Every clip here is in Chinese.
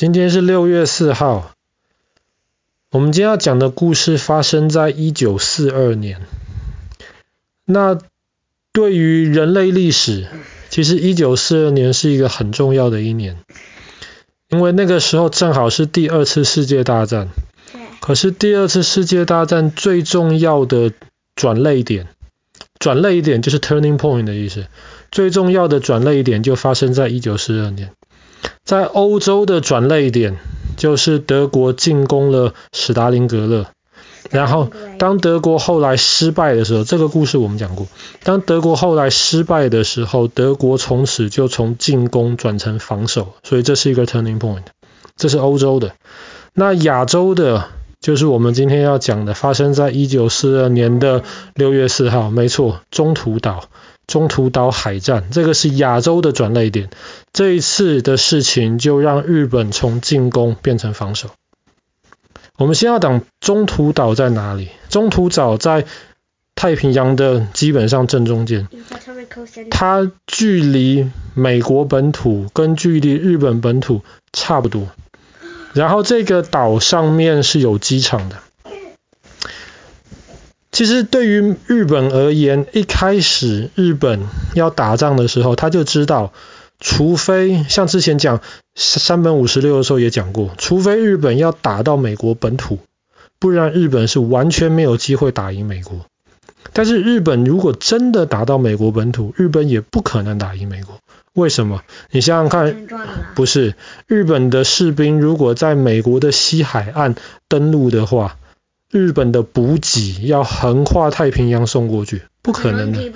今天是六月四号。我们今天要讲的故事发生在一九四二年。那对于人类历史，其实一九四二年是一个很重要的一年，因为那个时候正好是第二次世界大战。可是第二次世界大战最重要的转捩点，转捩点就是 turning point 的意思。最重要的转捩点就发生在一九四二年，在欧洲的转捩点就是德国进攻了史达林格勒，然后当德国后来失败的时候，这个故事我们讲过。当德国后来失败的时候，德国从此就从进攻转成防守，所以这是一个 turning point。这是欧洲的，那亚洲的。就是我们今天要讲的，发生在一九四二年的六月四号，没错，中途岛，中途岛海战，这个是亚洲的转捩点。这一次的事情就让日本从进攻变成防守。我们先要讲中途岛在哪里？中途岛在太平洋的基本上正中间，它距离美国本土跟距离日本本土差不多。然后这个岛上面是有机场的。其实对于日本而言，一开始日本要打仗的时候，他就知道，除非像之前讲山本五十六的时候也讲过，除非日本要打到美国本土，不然日本是完全没有机会打赢美国。但是日本如果真的打到美国本土，日本也不可能打赢美国。为什么？你想想看，不是日本的士兵如果在美国的西海岸登陆的话，日本的补给要横跨太平洋送过去，不可能的，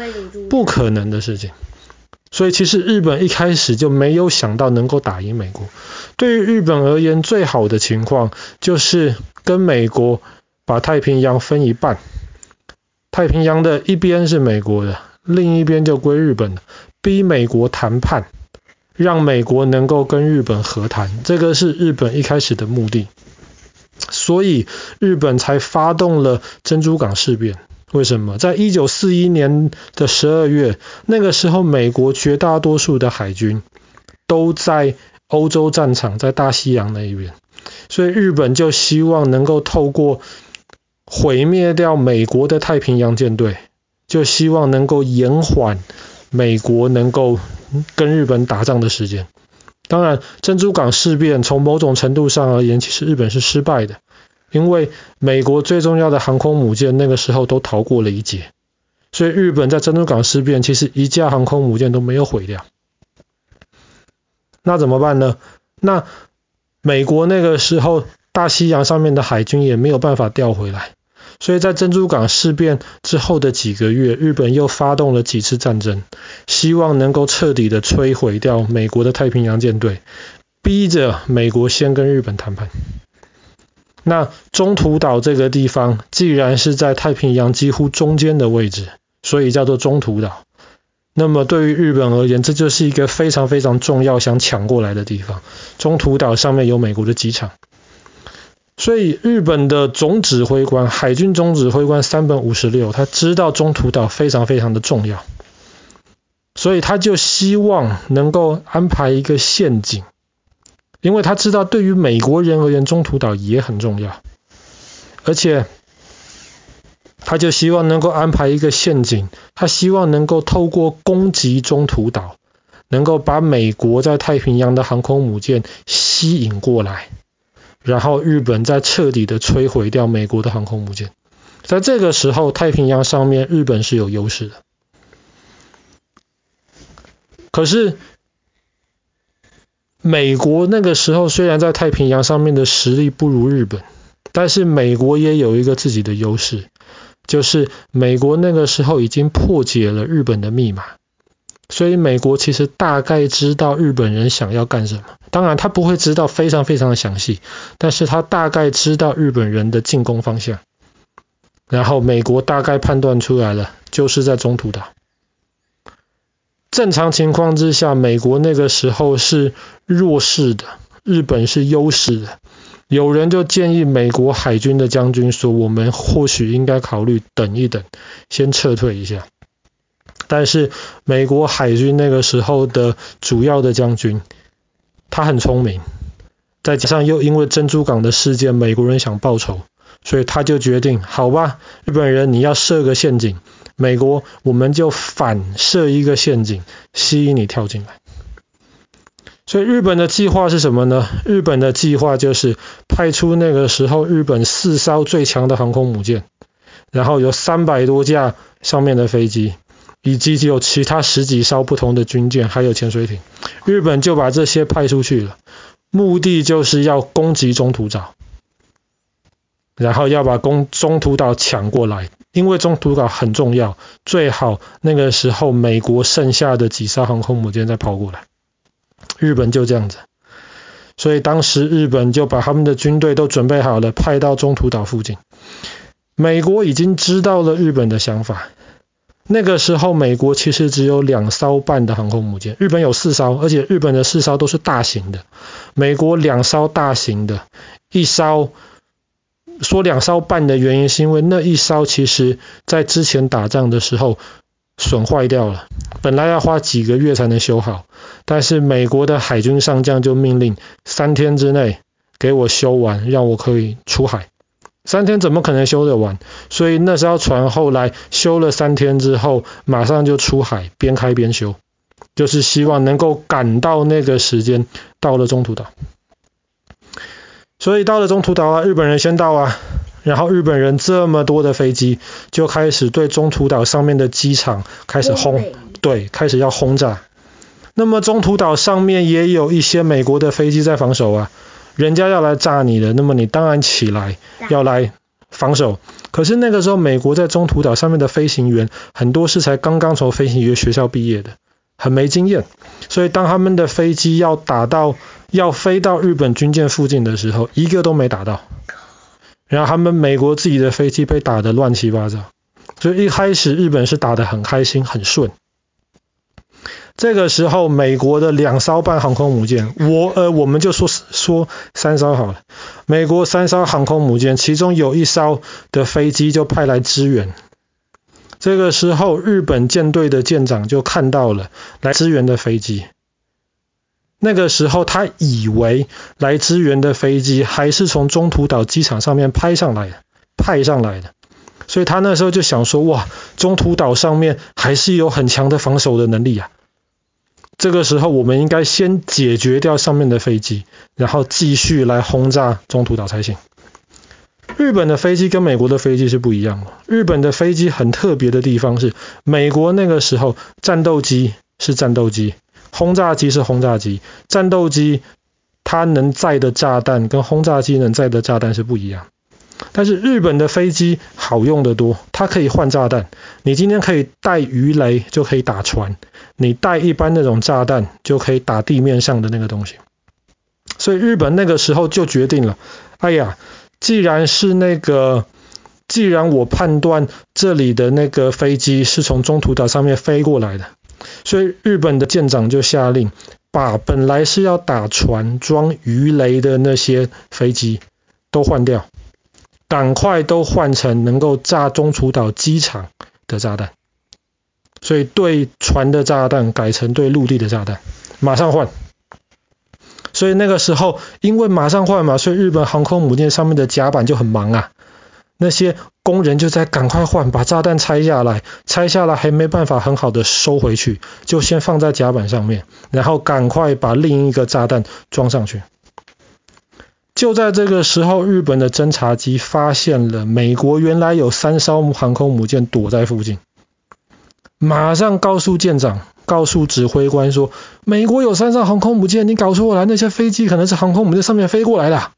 不可能的事情。所以其实日本一开始就没有想到能够打赢美国。对于日本而言，最好的情况就是跟美国把太平洋分一半，太平洋的一边是美国的，另一边就归日本了。逼美国谈判，让美国能够跟日本和谈，这个是日本一开始的目的。所以日本才发动了珍珠港事变。为什么？在一九四一年的十二月，那个时候美国绝大多数的海军都在欧洲战场，在大西洋那一边，所以日本就希望能够透过毁灭掉美国的太平洋舰队，就希望能够延缓。美国能够跟日本打仗的时间，当然珍珠港事变从某种程度上而言，其实日本是失败的，因为美国最重要的航空母舰那个时候都逃过了一劫，所以日本在珍珠港事变其实一架航空母舰都没有毁掉。那怎么办呢？那美国那个时候大西洋上面的海军也没有办法调回来。所以在珍珠港事变之后的几个月，日本又发动了几次战争，希望能够彻底的摧毁掉美国的太平洋舰队，逼着美国先跟日本谈判。那中途岛这个地方，既然是在太平洋几乎中间的位置，所以叫做中途岛。那么对于日本而言，这就是一个非常非常重要想抢过来的地方。中途岛上面有美国的机场。所以日本的总指挥官，海军总指挥官山本五十六，他知道中途岛非常非常的重要，所以他就希望能够安排一个陷阱，因为他知道对于美国人而言，中途岛也很重要，而且他就希望能够安排一个陷阱，他希望能够透过攻击中途岛，能够把美国在太平洋的航空母舰吸引过来。然后日本再彻底的摧毁掉美国的航空母舰，在这个时候，太平洋上面日本是有优势的。可是美国那个时候虽然在太平洋上面的实力不如日本，但是美国也有一个自己的优势，就是美国那个时候已经破解了日本的密码。所以美国其实大概知道日本人想要干什么，当然他不会知道非常非常的详细，但是他大概知道日本人的进攻方向。然后美国大概判断出来了，就是在中途岛。正常情况之下，美国那个时候是弱势的，日本是优势的。有人就建议美国海军的将军说，我们或许应该考虑等一等，先撤退一下。但是美国海军那个时候的主要的将军，他很聪明，再加上又因为珍珠港的事件，美国人想报仇，所以他就决定，好吧，日本人你要设个陷阱，美国我们就反设一个陷阱，吸引你跳进来。所以日本的计划是什么呢？日本的计划就是派出那个时候日本四艘最强的航空母舰，然后有三百多架上面的飞机，以及有其他十几艘不同的军舰，还有潜水艇。日本就把这些派出去了，目的就是要攻击中途岛，然后要把攻中途岛抢过来，因为中途岛很重要，最好那个时候美国剩下的几艘航空母舰再跑过来。日本就这样子，所以当时日本就把他们的军队都准备好了，派到中途岛附近。美国已经知道了日本的想法。那个时候，美国其实只有两艘半的航空母舰，日本有四艘，而且日本的四艘都是大型的。美国两艘大型的，一艘说两艘半的原因是因为那一艘其实在之前打仗的时候损坏掉了，本来要花几个月才能修好。但是美国的海军上将就命令三天之内给我修完，让我可以出海。三天怎么可能修得完？所以那艘船后来修了三天之后，马上就出海，边开边修，就是希望能够赶到那个时间，到了中途岛。所以到了中途岛啊，日本人先到啊，然后日本人这么多的飞机就开始对中途岛上面的机场开始轰，对，开始要轰炸。那么中途岛上面也有一些美国的飞机在防守啊，人家要来炸你的，那么你当然起来要来防守。可是那个时候美国在中途岛上面的飞行员很多是才刚刚从飞行员学校毕业的，很没经验，所以当他们的飞机要打到要飞到日本军舰附近的时候，一个都没打到。然后他们美国自己的飞机被打得乱七八糟，所以一开始日本是打得很开心很顺。这个时候，美国的两艘半航空母舰，我呃，我们就说说三艘好了。美国三艘航空母舰，其中有一艘的飞机就派来支援。这个时候，日本舰队的舰长就看到了来支援的飞机。那个时候，他以为来支援的飞机还是从中途岛机场上面派上来的，派上来的。所以他那时候就想说：哇，中途岛上面还是有很强的防守的能力啊。这个时候，我们应该先解决掉上面的飞机，然后继续来轰炸中途岛才行。日本的飞机跟美国的飞机是不一样的。日本的飞机很特别的地方是，美国那个时候战斗机是战斗机，轰炸机是轰炸机。战斗机它能载的炸弹跟轰炸机能载的炸弹是不一样。但是日本的飞机好用得多，它可以换炸弹。你今天可以带鱼雷就可以打船，你带一般那种炸弹就可以打地面上的那个东西。所以日本那个时候就决定了，哎呀，既然是那个，既然我判断这里的那个飞机是从中途岛上面飞过来的，所以日本的舰长就下令，把本来是要打船装鱼雷的那些飞机都换掉。赶快都换成能够炸中途岛机场的炸弹，所以对船的炸弹改成对陆地的炸弹，马上换。所以那个时候，因为马上换嘛，所以日本航空母舰上面的甲板就很忙啊。那些工人就在赶快换，把炸弹拆下来，拆下来还没办法很好的收回去，就先放在甲板上面，然后赶快把另一个炸弹装上去。就在这个时候，日本的侦察机发现了美国原来有三艘航空母舰躲在附近，马上告诉舰长、告诉指挥官说：“美国有三艘航空母舰，你搞错了，那些飞机可能是航空母舰上面飞过来的。”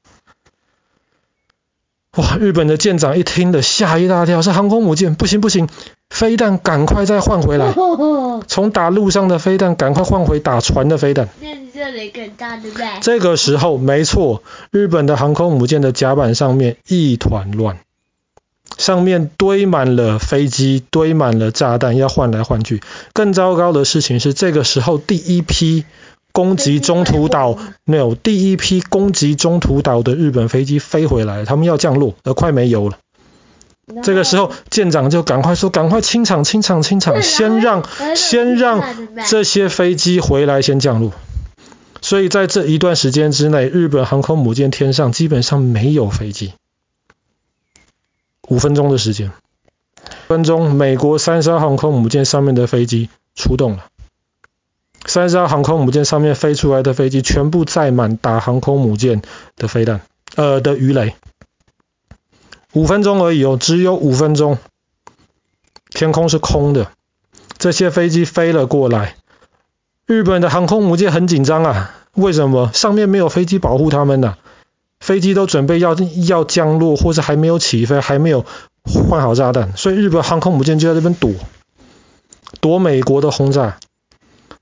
哇！日本的舰长一听的吓一大跳，是航空母舰，不行不行，飞弹赶快再换回来，从打陆上的飞弹赶快换回打船的飞弹。那你这里更大对不对？这个时候没错，日本的航空母舰的甲板上面一团乱，上面堆满了飞机，堆满了炸弹，要换来换去。更糟糕的事情是，这个时候第一批。攻击中途岛，没有第一批攻击中途岛的日本飞机飞回来，他们要降落，而快没油了。这个时候，舰长就赶快说：“赶快清场，清场，清场，先让先让这些飞机回来先降落。”所以在这一段时间之内，日本航空母舰天上基本上没有飞机。五分钟的时间，分钟，美国三艘航空母舰上面的飞机出动了。三艘航空母舰上面飞出来的飞机全部载满打航空母舰的飞弹，呃的鱼雷。五分钟而已哦，只有五分钟，天空是空的，这些飞机飞了过来。日本的航空母舰很紧张啊，为什么？上面没有飞机保护他们呢、飞机都准备要要降落，或是还没有起飞，还没有换好炸弹，所以日本航空母舰就在这边躲，躲美国的轰炸。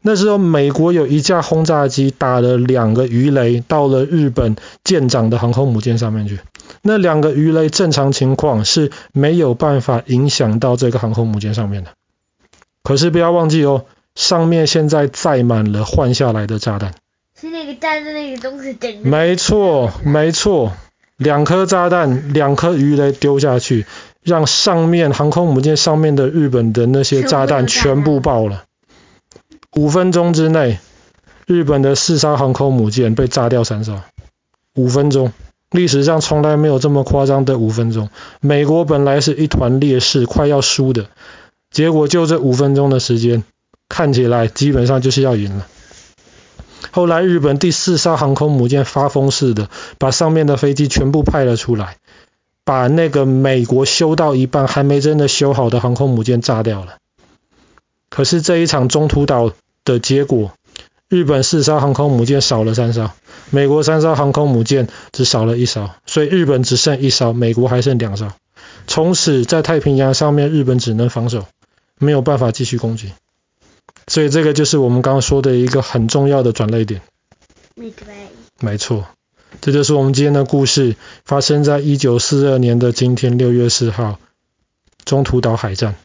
那时候，美国有一架轰炸机打了两个鱼雷到了日本舰长的航空母舰上面去。那两个鱼雷正常情况是没有办法影响到这个航空母舰上面的。可是不要忘记哦，上面现在载满了换下来的炸弹。是那个炸弹那个东西顶的。没错，没错，两颗炸弹，两颗鱼雷丢下去，让上面航空母舰上面的日本的那些炸弹全部爆了。五分钟之内，日本的四艘航空母舰被炸掉三艘。五分钟，历史上从来没有这么夸张的五分钟。美国本来是一团劣势，快要输的，结果就这五分钟的时间，看起来基本上就是要赢了。后来日本第四艘航空母舰发疯似的，把上面的飞机全部派了出来，把那个美国修到一半还没真的修好的航空母舰炸掉了。可是这一场中途岛的结果，日本四艘航空母舰少了三艘，美国三艘航空母舰只少了一艘，所以日本只剩一艘，美国还剩两艘。从此在太平洋上面，日本只能防守，没有办法继续攻击。所以这个就是我们刚刚说的一个很重要的转捩点。没错，这就是我们今天的故事，发生在一九四二年的今天六月四号，中途岛海战。